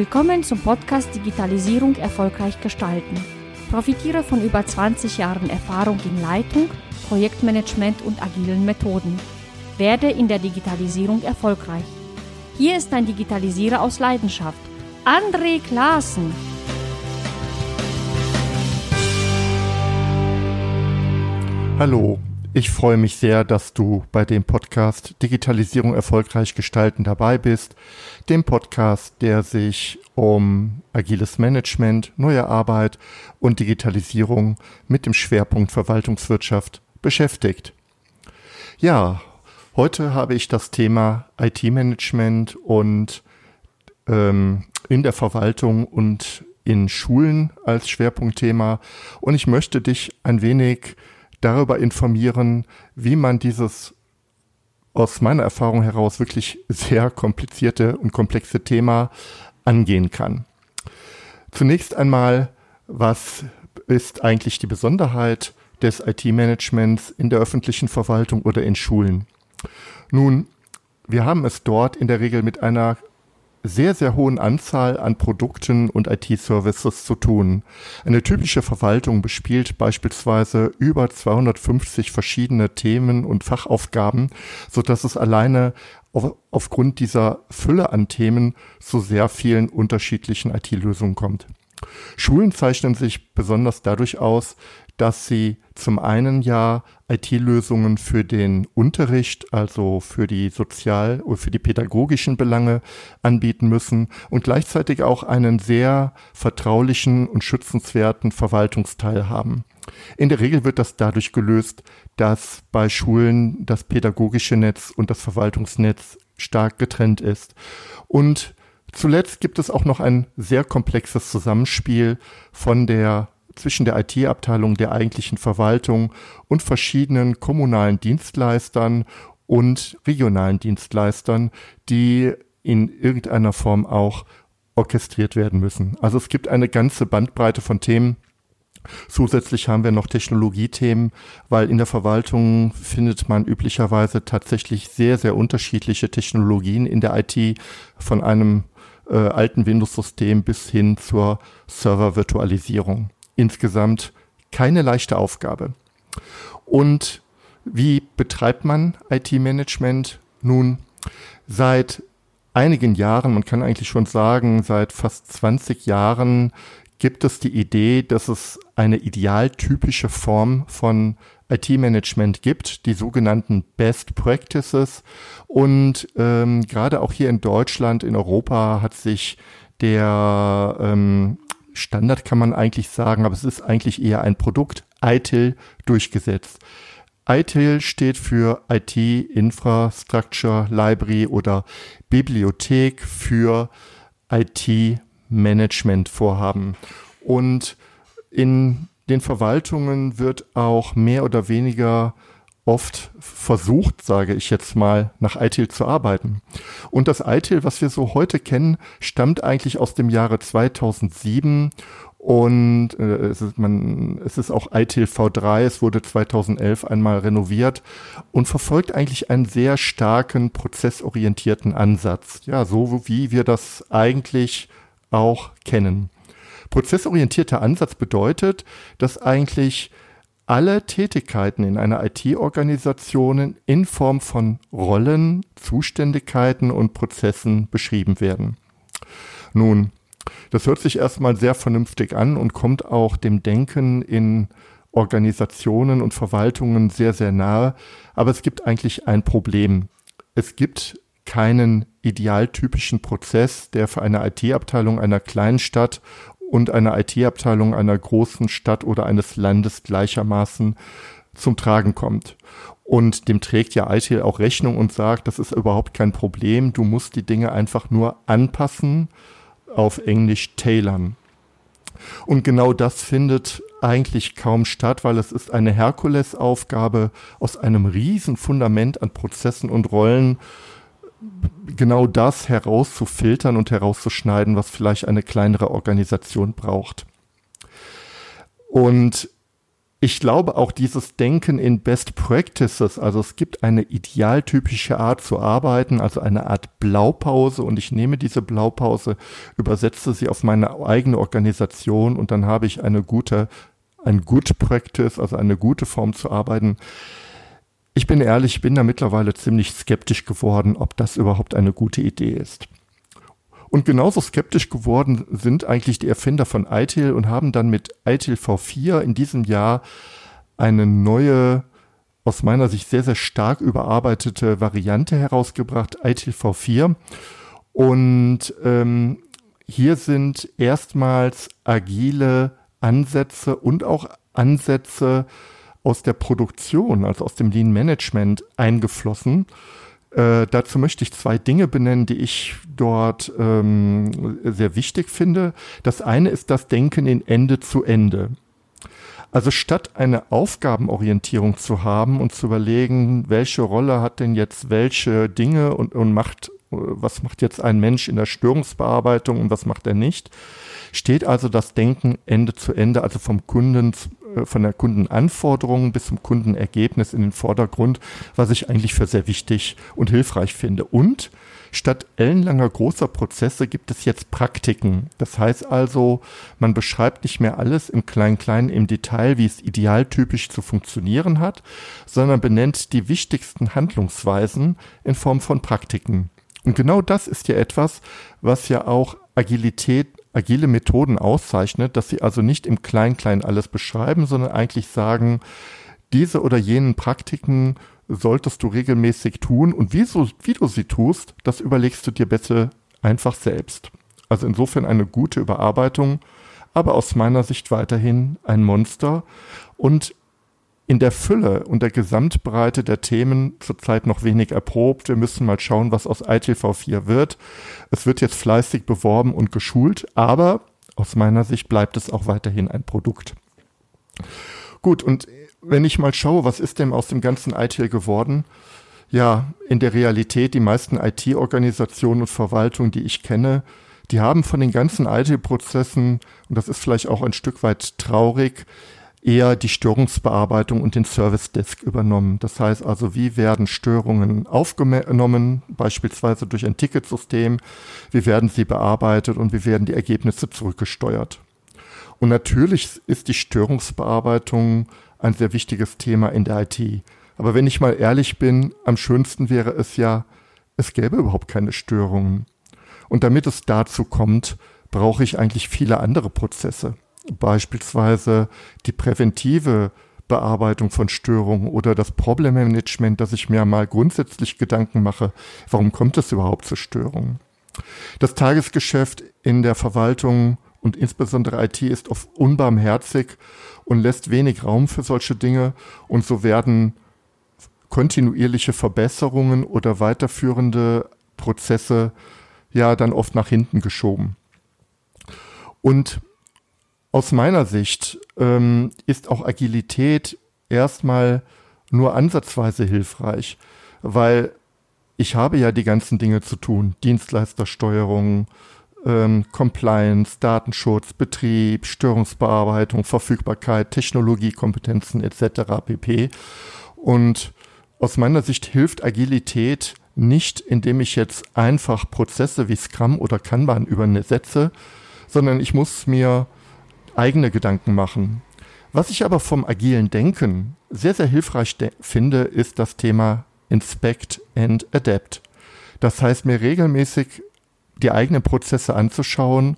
Willkommen zum Podcast Digitalisierung erfolgreich gestalten. Profitiere von über 20 Jahren Erfahrung in Leitung, Projektmanagement und agilen Methoden. Werde in der Digitalisierung erfolgreich. Hier ist ein Digitalisierer aus Leidenschaft, André Klaassen. Hallo, ich freue mich sehr, dass du bei dem Podcast Digitalisierung erfolgreich gestalten dabei bist, dem Podcast, der sich um agiles Management, neue Arbeit und Digitalisierung mit dem Schwerpunkt Verwaltungswirtschaft beschäftigt. Ja, heute habe ich das Thema IT-Management und ähm, in der Verwaltung und in Schulen als Schwerpunktthema und ich möchte dich ein wenig darüber informieren, wie man dieses aus meiner Erfahrung heraus wirklich sehr komplizierte und komplexe Thema angehen kann. Zunächst einmal, was ist eigentlich die Besonderheit des IT-Managements in der öffentlichen Verwaltung oder in Schulen? Nun, wir haben es dort in der Regel mit einer sehr, sehr hohen Anzahl an Produkten und IT-Services zu tun. Eine typische Verwaltung bespielt beispielsweise über 250 verschiedene Themen und Fachaufgaben, so dass es alleine auf, aufgrund dieser Fülle an Themen zu sehr vielen unterschiedlichen IT-Lösungen kommt. Schulen zeichnen sich besonders dadurch aus, dass sie zum einen ja IT-Lösungen für den Unterricht, also für die sozial- oder für die pädagogischen Belange anbieten müssen und gleichzeitig auch einen sehr vertraulichen und schützenswerten Verwaltungsteil haben. In der Regel wird das dadurch gelöst, dass bei Schulen das pädagogische Netz und das Verwaltungsnetz stark getrennt ist. Und zuletzt gibt es auch noch ein sehr komplexes Zusammenspiel von der zwischen der IT-Abteilung der eigentlichen Verwaltung und verschiedenen kommunalen Dienstleistern und regionalen Dienstleistern, die in irgendeiner Form auch orchestriert werden müssen. Also es gibt eine ganze Bandbreite von Themen. Zusätzlich haben wir noch Technologiethemen, weil in der Verwaltung findet man üblicherweise tatsächlich sehr, sehr unterschiedliche Technologien in der IT von einem äh, alten Windows-System bis hin zur Server-Virtualisierung insgesamt keine leichte Aufgabe. Und wie betreibt man IT-Management? Nun, seit einigen Jahren, man kann eigentlich schon sagen, seit fast 20 Jahren gibt es die Idee, dass es eine idealtypische Form von IT-Management gibt, die sogenannten Best Practices. Und ähm, gerade auch hier in Deutschland, in Europa hat sich der ähm, Standard kann man eigentlich sagen, aber es ist eigentlich eher ein Produkt, ITIL durchgesetzt. ITIL steht für IT Infrastructure Library oder Bibliothek für IT-Management-Vorhaben. Und in den Verwaltungen wird auch mehr oder weniger oft versucht, sage ich jetzt mal, nach ITIL zu arbeiten. Und das ITIL, was wir so heute kennen, stammt eigentlich aus dem Jahre 2007 und äh, es, ist, man, es ist auch ITIL V3, es wurde 2011 einmal renoviert und verfolgt eigentlich einen sehr starken prozessorientierten Ansatz. Ja, so wie wir das eigentlich auch kennen. Prozessorientierter Ansatz bedeutet, dass eigentlich alle Tätigkeiten in einer IT-Organisation in Form von Rollen, Zuständigkeiten und Prozessen beschrieben werden. Nun, das hört sich erstmal sehr vernünftig an und kommt auch dem Denken in Organisationen und Verwaltungen sehr, sehr nahe. Aber es gibt eigentlich ein Problem. Es gibt keinen idealtypischen Prozess, der für eine IT-Abteilung einer kleinen Stadt und einer IT-Abteilung einer großen Stadt oder eines Landes gleichermaßen zum Tragen kommt. Und dem trägt ja ITIL auch Rechnung und sagt, das ist überhaupt kein Problem, du musst die Dinge einfach nur anpassen, auf Englisch tailern. Und genau das findet eigentlich kaum statt, weil es ist eine Herkulesaufgabe aus einem riesen Fundament an Prozessen und Rollen genau das herauszufiltern und herauszuschneiden, was vielleicht eine kleinere Organisation braucht. Und ich glaube auch dieses Denken in Best Practices, also es gibt eine idealtypische Art zu arbeiten, also eine Art Blaupause und ich nehme diese Blaupause, übersetze sie auf meine eigene Organisation und dann habe ich eine gute, ein Good Practice, also eine gute Form zu arbeiten. Ich bin ehrlich, ich bin da mittlerweile ziemlich skeptisch geworden, ob das überhaupt eine gute Idee ist. Und genauso skeptisch geworden sind eigentlich die Erfinder von ITIL und haben dann mit ITIL V4 in diesem Jahr eine neue, aus meiner Sicht sehr, sehr stark überarbeitete Variante herausgebracht, ITIL V4. Und ähm, hier sind erstmals agile Ansätze und auch Ansätze aus der Produktion, also aus dem Lean Management eingeflossen. Äh, dazu möchte ich zwei Dinge benennen, die ich dort ähm, sehr wichtig finde. Das eine ist das Denken in Ende zu Ende. Also statt eine Aufgabenorientierung zu haben und zu überlegen, welche Rolle hat denn jetzt welche Dinge und, und macht, was macht jetzt ein Mensch in der Störungsbearbeitung und was macht er nicht, steht also das Denken Ende zu Ende, also vom Kunden von der Kundenanforderung bis zum Kundenergebnis in den Vordergrund, was ich eigentlich für sehr wichtig und hilfreich finde. Und statt ellenlanger großer Prozesse gibt es jetzt Praktiken. Das heißt also, man beschreibt nicht mehr alles im Klein-Klein im Detail, wie es idealtypisch zu funktionieren hat, sondern benennt die wichtigsten Handlungsweisen in Form von Praktiken. Und genau das ist ja etwas, was ja auch Agilität agile Methoden auszeichnet, dass sie also nicht im Klein-Klein alles beschreiben, sondern eigentlich sagen, diese oder jenen Praktiken solltest du regelmäßig tun und wie, so, wie du sie tust, das überlegst du dir bitte einfach selbst. Also insofern eine gute Überarbeitung, aber aus meiner Sicht weiterhin ein Monster und in der Fülle und der Gesamtbreite der Themen zurzeit noch wenig erprobt. Wir müssen mal schauen, was aus ITV4 wird. Es wird jetzt fleißig beworben und geschult, aber aus meiner Sicht bleibt es auch weiterhin ein Produkt. Gut, und wenn ich mal schaue, was ist denn aus dem ganzen ITIL geworden? Ja, in der Realität, die meisten IT-Organisationen und Verwaltungen, die ich kenne, die haben von den ganzen IT-Prozessen, und das ist vielleicht auch ein Stück weit traurig, eher die Störungsbearbeitung und den Service Desk übernommen. Das heißt also, wie werden Störungen aufgenommen, beispielsweise durch ein Ticketsystem, wie werden sie bearbeitet und wie werden die Ergebnisse zurückgesteuert. Und natürlich ist die Störungsbearbeitung ein sehr wichtiges Thema in der IT. Aber wenn ich mal ehrlich bin, am schönsten wäre es ja, es gäbe überhaupt keine Störungen. Und damit es dazu kommt, brauche ich eigentlich viele andere Prozesse beispielsweise die präventive Bearbeitung von Störungen oder das Problemmanagement, dass ich mir mal grundsätzlich Gedanken mache, warum kommt es überhaupt zu Störungen. Das Tagesgeschäft in der Verwaltung und insbesondere IT ist oft unbarmherzig und lässt wenig Raum für solche Dinge und so werden kontinuierliche Verbesserungen oder weiterführende Prozesse ja dann oft nach hinten geschoben. Und aus meiner Sicht ähm, ist auch Agilität erstmal nur ansatzweise hilfreich, weil ich habe ja die ganzen Dinge zu tun. Dienstleistersteuerung, ähm, Compliance, Datenschutz, Betrieb, Störungsbearbeitung, Verfügbarkeit, Technologiekompetenzen etc. pp. Und aus meiner Sicht hilft Agilität nicht, indem ich jetzt einfach Prozesse wie Scrum oder Kanban übersetze, sondern ich muss mir eigene Gedanken machen. Was ich aber vom agilen Denken sehr, sehr hilfreich finde, ist das Thema Inspect and Adapt. Das heißt, mir regelmäßig die eigenen Prozesse anzuschauen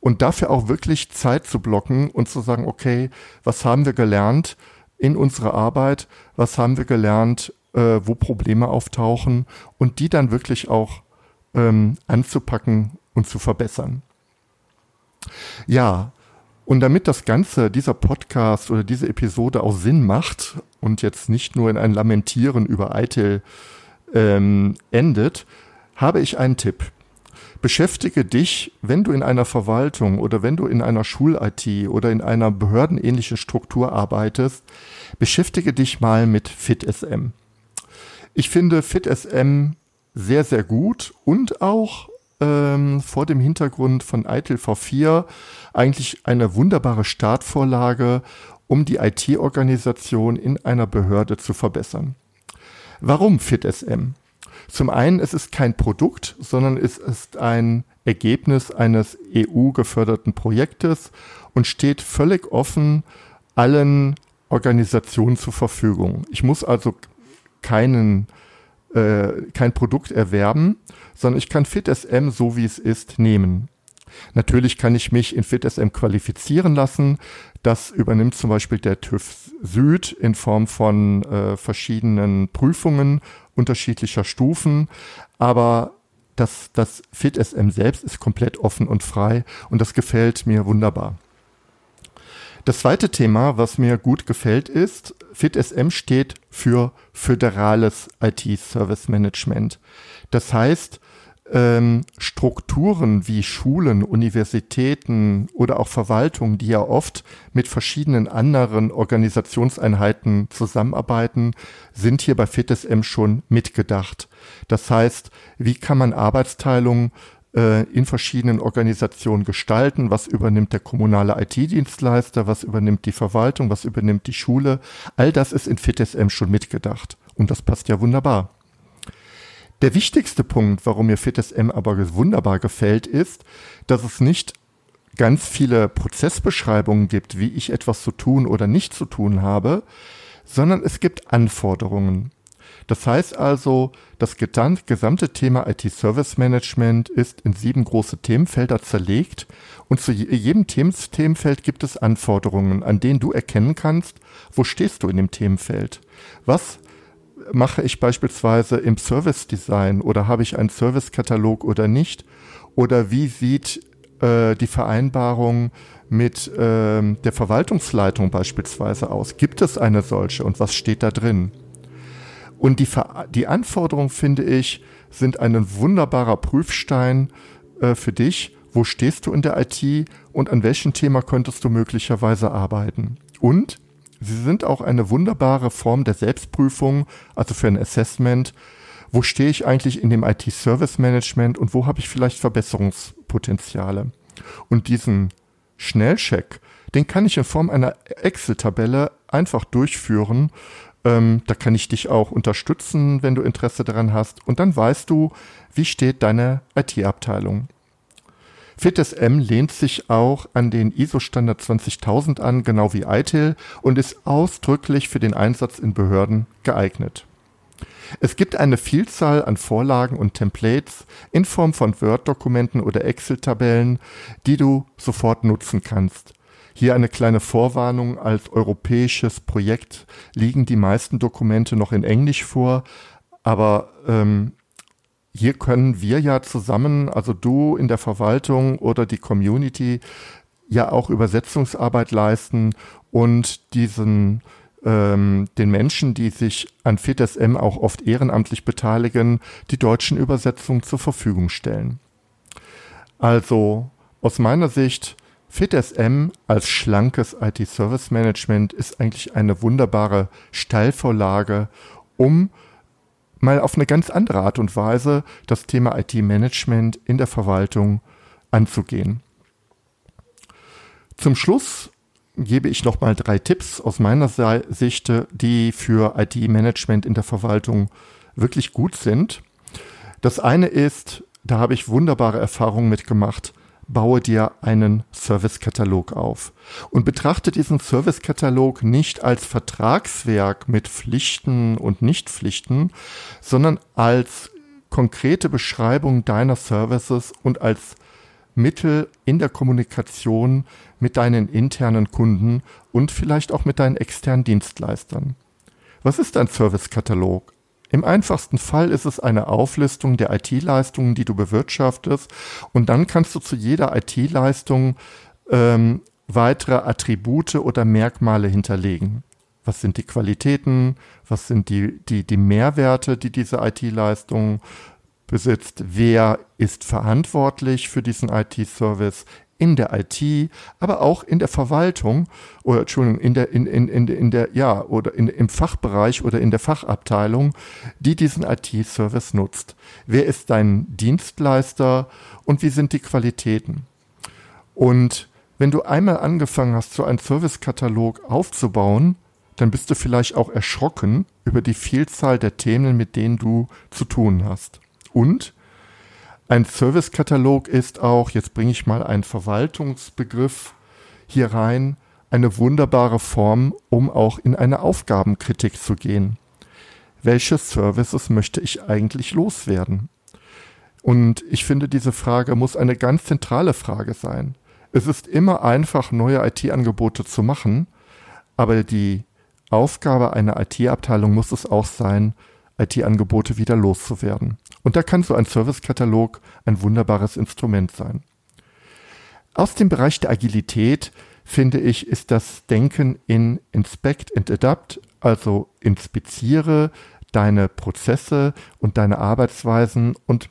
und dafür auch wirklich Zeit zu blocken und zu sagen, okay, was haben wir gelernt in unserer Arbeit, was haben wir gelernt, äh, wo Probleme auftauchen und die dann wirklich auch ähm, anzupacken und zu verbessern. Ja, und damit das Ganze, dieser Podcast oder diese Episode auch Sinn macht und jetzt nicht nur in ein Lamentieren über Eitel ähm, endet, habe ich einen Tipp. Beschäftige dich, wenn du in einer Verwaltung oder wenn du in einer Schul-IT oder in einer behördenähnlichen Struktur arbeitest, beschäftige dich mal mit FitSM. Ich finde FitSM sehr, sehr gut und auch ähm, vor dem Hintergrund von ITIL V4 eigentlich eine wunderbare Startvorlage, um die IT-Organisation in einer Behörde zu verbessern. Warum FitSM? Zum einen, es ist kein Produkt, sondern es ist ein Ergebnis eines EU-geförderten Projektes und steht völlig offen allen Organisationen zur Verfügung. Ich muss also keinen, äh, kein Produkt erwerben, sondern ich kann FitSM so wie es ist nehmen. Natürlich kann ich mich in FitSM qualifizieren lassen. Das übernimmt zum Beispiel der TÜV Süd in Form von äh, verschiedenen Prüfungen unterschiedlicher Stufen. Aber das, das FitSM selbst ist komplett offen und frei und das gefällt mir wunderbar. Das zweite Thema, was mir gut gefällt, ist, FitSM steht für föderales IT-Service Management. Das heißt, ähm, Strukturen wie Schulen, Universitäten oder auch Verwaltungen, die ja oft mit verschiedenen anderen Organisationseinheiten zusammenarbeiten, sind hier bei FitSM schon mitgedacht. Das heißt, wie kann man Arbeitsteilung in verschiedenen Organisationen gestalten? Was übernimmt der kommunale IT-Dienstleister? Was übernimmt die Verwaltung? Was übernimmt die Schule? All das ist in FitSM schon mitgedacht. Und das passt ja wunderbar. Der wichtigste Punkt, warum mir FitSM aber wunderbar gefällt, ist, dass es nicht ganz viele Prozessbeschreibungen gibt, wie ich etwas zu tun oder nicht zu tun habe, sondern es gibt Anforderungen. Das heißt also, das gesamte Thema IT-Service Management ist in sieben große Themenfelder zerlegt und zu jedem Themenfeld gibt es Anforderungen, an denen du erkennen kannst, wo stehst du in dem Themenfeld. Was mache ich beispielsweise im Service Design oder habe ich einen Servicekatalog oder nicht? Oder wie sieht äh, die Vereinbarung mit äh, der Verwaltungsleitung beispielsweise aus? Gibt es eine solche und was steht da drin? Und die, Ver die Anforderungen, finde ich, sind ein wunderbarer Prüfstein äh, für dich. Wo stehst du in der IT und an welchem Thema könntest du möglicherweise arbeiten? Und Sie sind auch eine wunderbare Form der Selbstprüfung, also für ein Assessment. Wo stehe ich eigentlich in dem IT-Service Management und wo habe ich vielleicht Verbesserungspotenziale? Und diesen Schnellcheck, den kann ich in Form einer Excel-Tabelle einfach durchführen. Ähm, da kann ich dich auch unterstützen, wenn du Interesse daran hast. Und dann weißt du, wie steht deine IT-Abteilung. FitSM lehnt sich auch an den ISO-Standard 20000 an, genau wie ITIL, und ist ausdrücklich für den Einsatz in Behörden geeignet. Es gibt eine Vielzahl an Vorlagen und Templates in Form von Word-Dokumenten oder Excel-Tabellen, die du sofort nutzen kannst. Hier eine kleine Vorwarnung. Als europäisches Projekt liegen die meisten Dokumente noch in Englisch vor, aber ähm, hier können wir ja zusammen, also du in der Verwaltung oder die Community, ja auch Übersetzungsarbeit leisten und diesen ähm, den Menschen, die sich an FITSM auch oft ehrenamtlich beteiligen, die deutschen Übersetzungen zur Verfügung stellen. Also aus meiner Sicht FitSM als schlankes IT-Service Management ist eigentlich eine wunderbare Steilvorlage, um mal auf eine ganz andere Art und Weise das Thema IT-Management in der Verwaltung anzugehen. Zum Schluss gebe ich noch mal drei Tipps aus meiner Sicht, die für IT-Management in der Verwaltung wirklich gut sind. Das eine ist, da habe ich wunderbare Erfahrungen mitgemacht, baue dir einen Servicekatalog auf und betrachte diesen Servicekatalog nicht als Vertragswerk mit Pflichten und Nichtpflichten, sondern als konkrete Beschreibung deiner Services und als Mittel in der Kommunikation mit deinen internen Kunden und vielleicht auch mit deinen externen Dienstleistern. Was ist ein Servicekatalog? Im einfachsten Fall ist es eine Auflistung der IT-Leistungen, die du bewirtschaftest und dann kannst du zu jeder IT-Leistung ähm, weitere Attribute oder Merkmale hinterlegen. Was sind die Qualitäten? Was sind die, die, die Mehrwerte, die diese IT-Leistung besitzt? Wer ist verantwortlich für diesen IT-Service? In der IT, aber auch in der Verwaltung oder Entschuldigung, in der, in, in, in, in der, ja, oder in, im Fachbereich oder in der Fachabteilung, die diesen IT-Service nutzt. Wer ist dein Dienstleister und wie sind die Qualitäten? Und wenn du einmal angefangen hast, so einen Servicekatalog aufzubauen, dann bist du vielleicht auch erschrocken über die Vielzahl der Themen, mit denen du zu tun hast. Und ein Servicekatalog ist auch, jetzt bringe ich mal einen Verwaltungsbegriff hier rein, eine wunderbare Form, um auch in eine Aufgabenkritik zu gehen. Welche Services möchte ich eigentlich loswerden? Und ich finde, diese Frage muss eine ganz zentrale Frage sein. Es ist immer einfach, neue IT-Angebote zu machen, aber die Aufgabe einer IT-Abteilung muss es auch sein, IT-Angebote wieder loszuwerden. Und da kann so ein Servicekatalog ein wunderbares Instrument sein. Aus dem Bereich der Agilität finde ich, ist das Denken in Inspect and Adapt, also inspiziere deine Prozesse und deine Arbeitsweisen und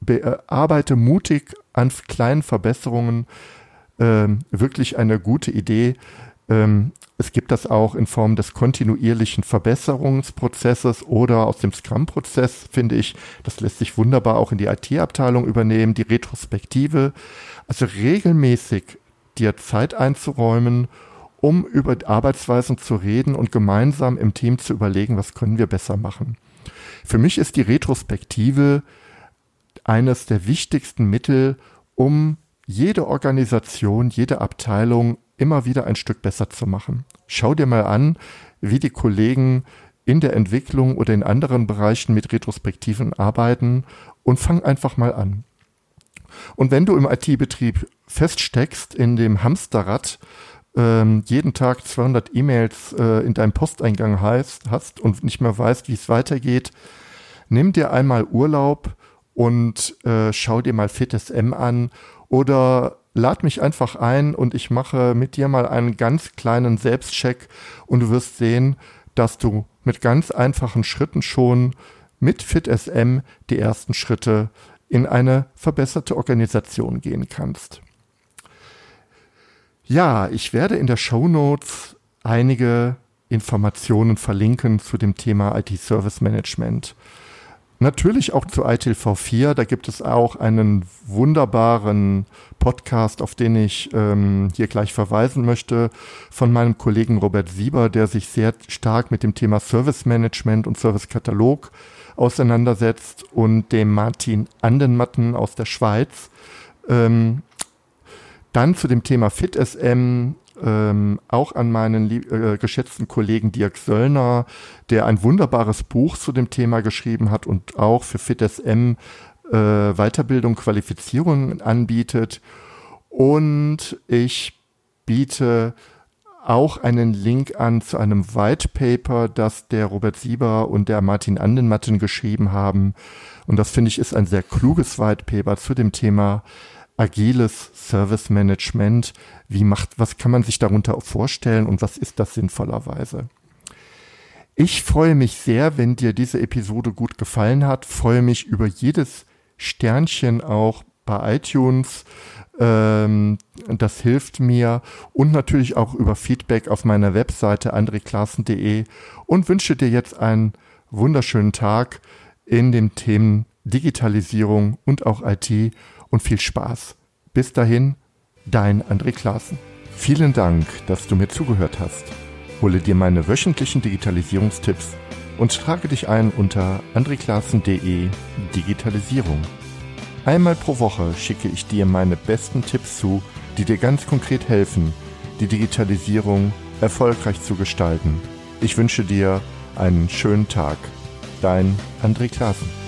bearbeite mutig an kleinen Verbesserungen ähm, wirklich eine gute Idee. Ähm, es gibt das auch in Form des kontinuierlichen Verbesserungsprozesses oder aus dem Scrum-Prozess, finde ich. Das lässt sich wunderbar auch in die IT-Abteilung übernehmen, die Retrospektive. Also regelmäßig dir Zeit einzuräumen, um über Arbeitsweisen zu reden und gemeinsam im Team zu überlegen, was können wir besser machen. Für mich ist die Retrospektive eines der wichtigsten Mittel, um jede Organisation, jede Abteilung immer wieder ein Stück besser zu machen. Schau dir mal an, wie die Kollegen in der Entwicklung oder in anderen Bereichen mit Retrospektiven arbeiten und fang einfach mal an. Und wenn du im IT-Betrieb feststeckst in dem Hamsterrad, ähm, jeden Tag 200 E-Mails äh, in deinem Posteingang heißt, hast und nicht mehr weißt, wie es weitergeht, nimm dir einmal Urlaub und äh, schau dir mal FitSM an oder lad mich einfach ein und ich mache mit dir mal einen ganz kleinen Selbstcheck und du wirst sehen, dass du mit ganz einfachen Schritten schon mit FitSM die ersten Schritte in eine verbesserte Organisation gehen kannst. Ja, ich werde in der Show Notes einige Informationen verlinken zu dem Thema IT Service Management. Natürlich auch zu ITIL-V4. Da gibt es auch einen wunderbaren Podcast, auf den ich ähm, hier gleich verweisen möchte, von meinem Kollegen Robert Sieber, der sich sehr stark mit dem Thema Service Management und Service Katalog auseinandersetzt und dem Martin Andenmatten aus der Schweiz. Ähm, dann zu dem Thema FitSM ähm, auch an meinen äh, geschätzten Kollegen Dirk Söllner, der ein wunderbares Buch zu dem Thema geschrieben hat und auch für FitSM äh, Weiterbildung, Qualifizierung anbietet. Und ich biete auch einen Link an zu einem White Paper, das der Robert Sieber und der Martin Andenmatten geschrieben haben. Und das finde ich ist ein sehr kluges White Paper zu dem Thema agiles Service Management. Wie macht, was kann man sich darunter vorstellen und was ist das sinnvollerweise? Ich freue mich sehr, wenn dir diese Episode gut gefallen hat. Freue mich über jedes Sternchen auch bei iTunes. Ähm, das hilft mir und natürlich auch über Feedback auf meiner Webseite andreklassen.de und wünsche dir jetzt einen wunderschönen Tag in den Themen Digitalisierung und auch IT und viel Spaß. Bis dahin, dein André Klaassen. Vielen Dank, dass du mir zugehört hast. Hole dir meine wöchentlichen Digitalisierungstipps und trage dich ein unter andreklassen.de Digitalisierung. Einmal pro Woche schicke ich dir meine besten Tipps zu, die dir ganz konkret helfen, die Digitalisierung erfolgreich zu gestalten. Ich wünsche dir einen schönen Tag. Dein André Klaassen.